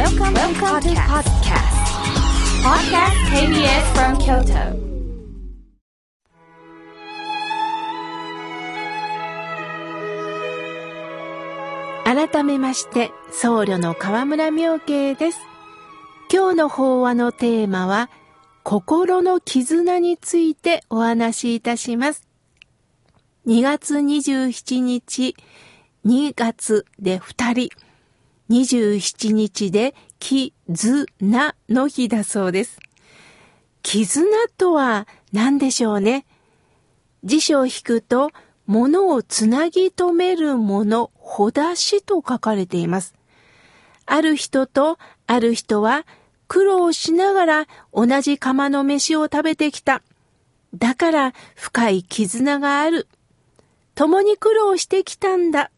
Welcome, Welcome to podcast. Podcast KBS from Kyoto. 改めまして僧侶の河村明慶です今日の法話のテーマは心の絆についてお話しいたします2月27日2月で2人27日で絆の日だそうです絆とは何でしょうね？辞書を引くと物をつなぎ止めるもの、ほだしと書かれています。ある人とある人は苦労しながら同じ釜の飯を食べてきた。だから深い絆がある。共に苦労してきたんだ。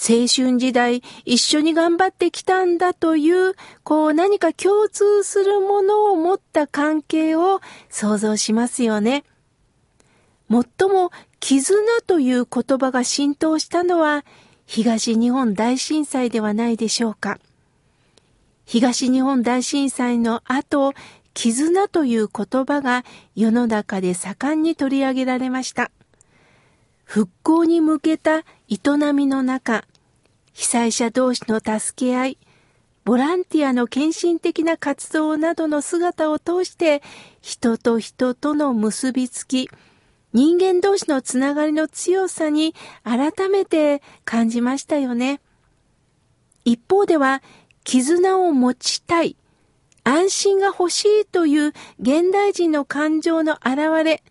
青春時代一緒に頑張ってきたんだという、こう何か共通するものを持った関係を想像しますよね。最も絆という言葉が浸透したのは東日本大震災ではないでしょうか。東日本大震災の後、絆という言葉が世の中で盛んに取り上げられました。復興に向けた営みの中、被災者同士の助け合い、ボランティアの献身的な活動などの姿を通して、人と人との結びつき、人間同士のつながりの強さに改めて感じましたよね。一方では、絆を持ちたい、安心が欲しいという現代人の感情の表れ、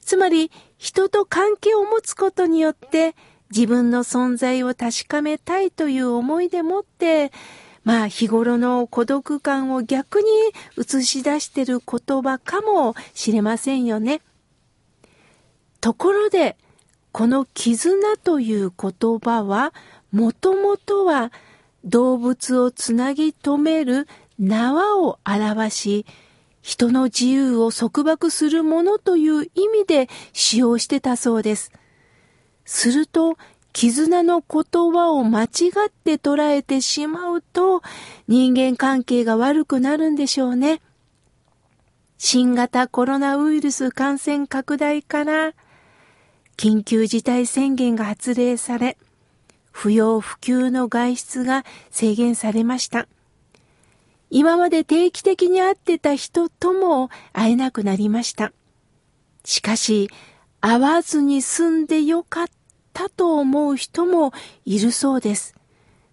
つまり人と関係を持つことによって自分の存在を確かめたいという思いでもって、まあ日頃の孤独感を逆に映し出している言葉かもしれませんよね。ところで、この絆という言葉は、もともとは動物をつなぎ止める縄を表し、人の自由を束縛するものという意味で使用してたそうです。すると、絆の言葉を間違って捉えてしまうと、人間関係が悪くなるんでしょうね。新型コロナウイルス感染拡大から緊急事態宣言が発令され、不要不急の外出が制限されました。今まで定期的に会ってた人とも会えなくなりました。しかし、会わずに済んでよかったと思う人もいるそうです。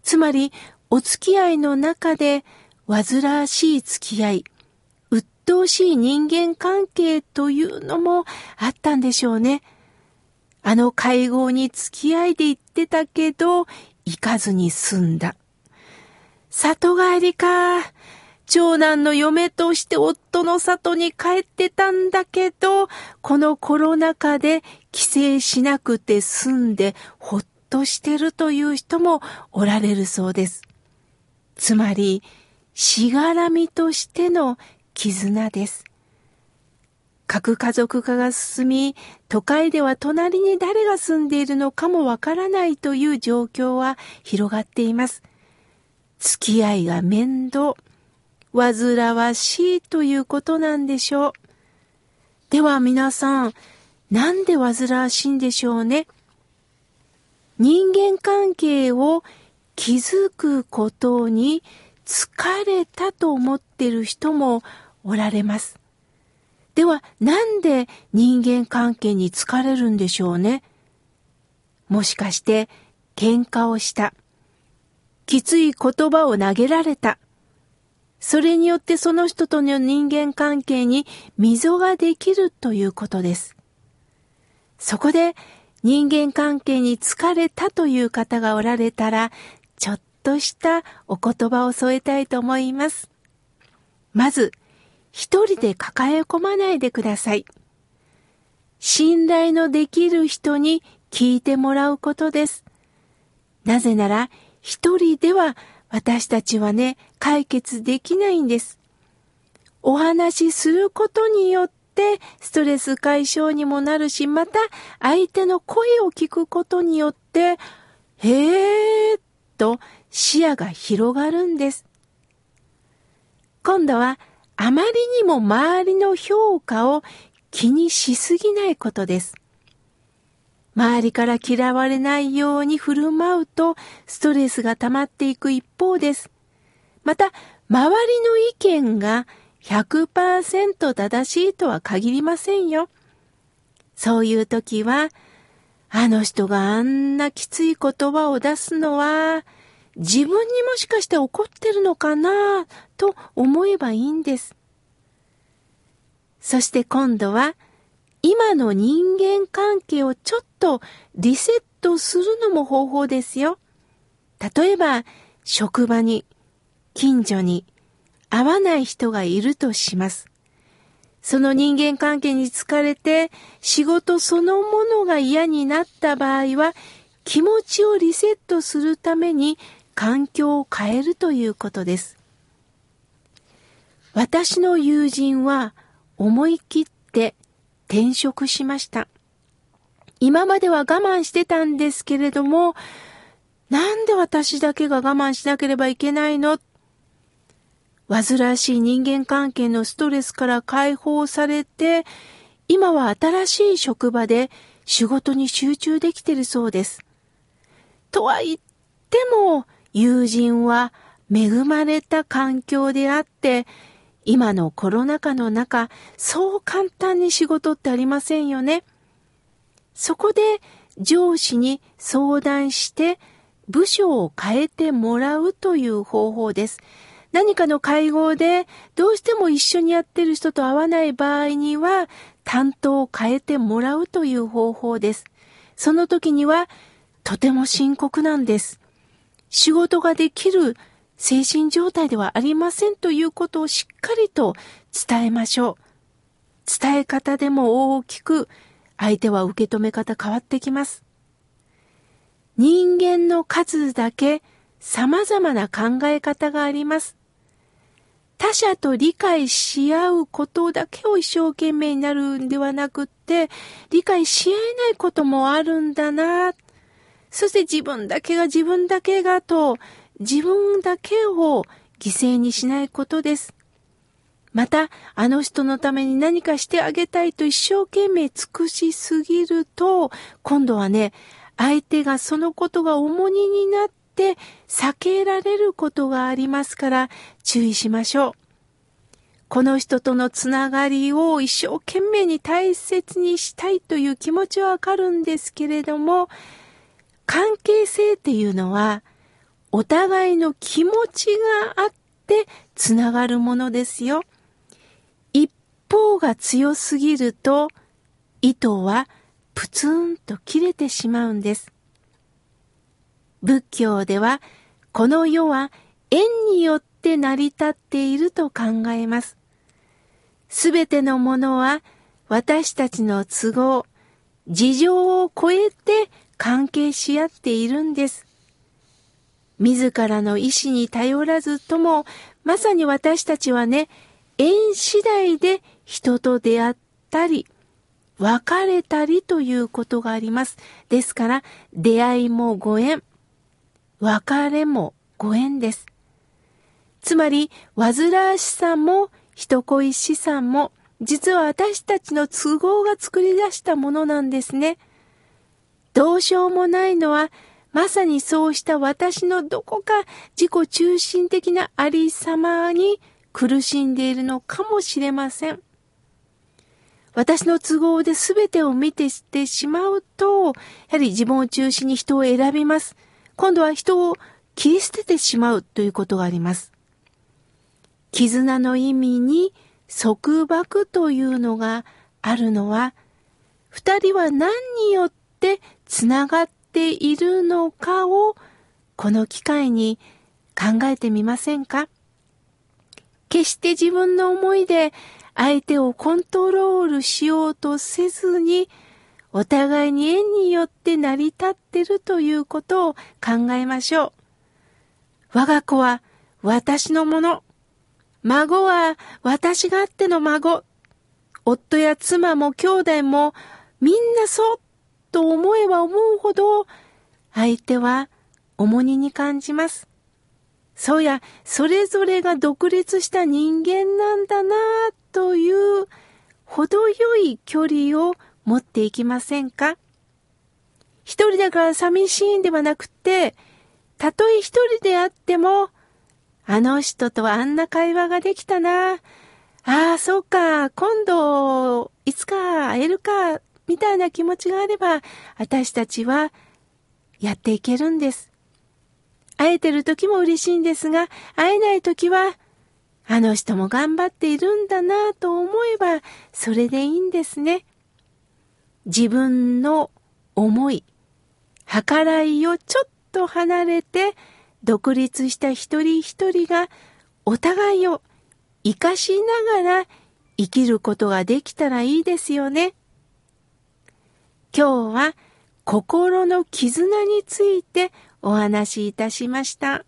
つまり、お付き合いの中で煩わしい付き合い、鬱陶しい人間関係というのもあったんでしょうね。あの会合に付き合いで行ってたけど、行かずに済んだ。里帰りか。長男の嫁として夫の里に帰ってたんだけど、このコロナ禍で帰省しなくて済んでほっとしてるという人もおられるそうです。つまり、しがらみとしての絆です。核家族化が進み、都会では隣に誰が住んでいるのかもわからないという状況は広がっています。付き合いが面倒、煩わしいということなんでしょう。では皆さん、なんで煩わしいんでしょうね？人間関係を築くことに疲れたと思ってる人もおられます。では、なんで人間関係に疲れるんでしょうね？もしかして、喧嘩をした。きつい言葉を投げられた。それによってその人との人間関係に溝ができるということです。そこで人間関係に疲れたという方がおられたら、ちょっとしたお言葉を添えたいと思います。まず、一人で抱え込まないでください。信頼のできる人に聞いてもらうことです。なぜなら、一人では私たちはね、解決できないんです。お話しすることによってストレス解消にもなるし、また相手の声を聞くことによって、へーっと視野が広がるんです。今度はあまりにも周りの評価を気にしすぎないことです。周りから嫌われないように振る舞うとストレスが溜まっていく一方です。また、周りの意見が100%正しいとは限りませんよ。そういう時は、あの人があんなきつい言葉を出すのは、自分にもしかして怒ってるのかなと思えばいいんです。そして今度は、今の人間関係をちょっとリセットするのも方法ですよ。例えば、職場に、近所に、合わない人がいるとします。その人間関係に疲れて仕事そのものが嫌になった場合は気持ちをリセットするために環境を変えるということです。私の友人は思い切って転職しました。今までは我慢してたんですけれども、なんで私だけが我慢しなければいけないの？煩わしい人間関係のストレスから解放されて、今は新しい職場で仕事に集中できてるそうです。とは言っても、友人は恵まれた環境であって、今のコロナ禍の中、そう簡単に仕事ってありませんよね。そこで上司に相談して部署を変えてもらうという方法です。何かの会合でどうしても一緒にやってる人と会わない場合には担当を変えてもらうという方法です。その時にはとても深刻なんです。仕事ができる精神状態ではありませんということをしっかりと伝えましょう。伝え方でも大きく相手は受け止め方変わってきます。人間の数だけ様々な考え方があります。他者と理解し合うことだけを一生懸命になるんではなくって、理解し合えないこともあるんだな。そして自分だけが自分だけがと、自分だけを犠牲にしないことです。また、あの人のために何かしてあげたいと一生懸命尽くしすぎると、今度はね、相手がそのことが重荷になって避けられることがありますから注意しましょう。この人とのつながりを一生懸命に大切にしたいという気持ちはわかるんですけれども、関係性っていうのは、お互いの気持ちがあってつながるものですよ。方が強すぎると、糸はプツンと切れてしまうんです。仏教では、この世は縁によって成り立っていると考えます。すべてのものは私たちの都合、事情を超えて関係し合っているんです。自らの意志に頼らずとも、まさに私たちはね、縁次第で人と出会ったり、別れたりということがあります。ですから、出会いもご縁、別れもご縁です。つまり、煩わしさも人恋しさも、実は私たちの都合が作り出したものなんですね。どうしようもないのは、まさにそうした私のどこか自己中心的なありさまに苦しんでいるのかもしれません。私の都合で全てを見てしてしまうと、やはり自分を中心に人を選びます。今度は人を切り捨ててしまうということがあります。絆の意味に束縛というのがあるのは、二人は何によってつながっているのかをこの機会に考えてみませんか？決して自分の思いで相手をコントロールしようとせずにお互いに縁によって成り立ってるということを考えましょう。我が子は私のもの。孫は私があっての孫。夫や妻も兄弟もみんなそうと思えば思うほど相手は重荷に感じます。そうや、それぞれが独立した人間なんだなという程よい距離を持っていきませんか？一人だから寂しいんではなくて、たとえ一人であっても、あの人とあんな会話ができたな。ああ、そうか、今度、いつか会えるか、みたいな気持ちがあれば、私たちはやっていけるんです。会えてる時も嬉しいんですが、会えない時は、あの人も頑張っているんだなと思えば、それでいいんですね。自分の思い、計らいをちょっと離れて、独立した一人一人がお互いを生かしながら生きることができたらいいですよね。今日は心の絆についてお話しいたしました。